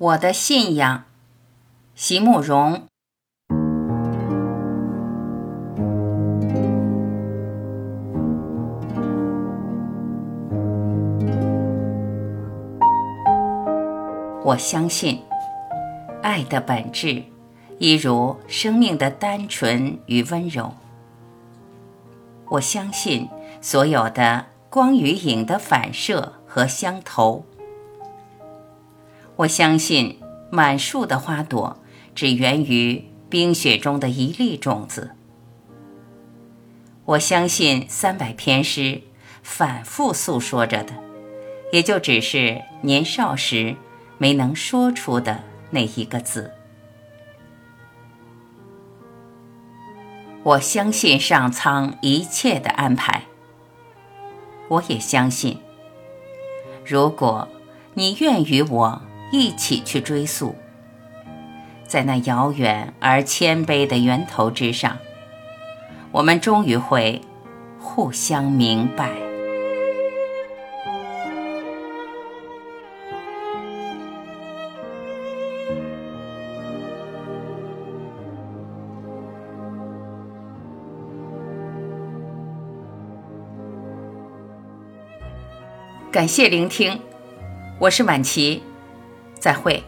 我的信仰，席慕容。我相信，爱的本质，一如生命的单纯与温柔。我相信，所有的光与影的反射和相投。我相信，满树的花朵只源于冰雪中的一粒种子。我相信，三百篇诗反复诉说着的，也就只是年少时没能说出的那一个字。我相信上苍一切的安排。我也相信，如果你愿与我一起去追溯，在那遥远而谦卑的源头之上，我们终于会互相明白。感谢聆听，我是晚琪，再会。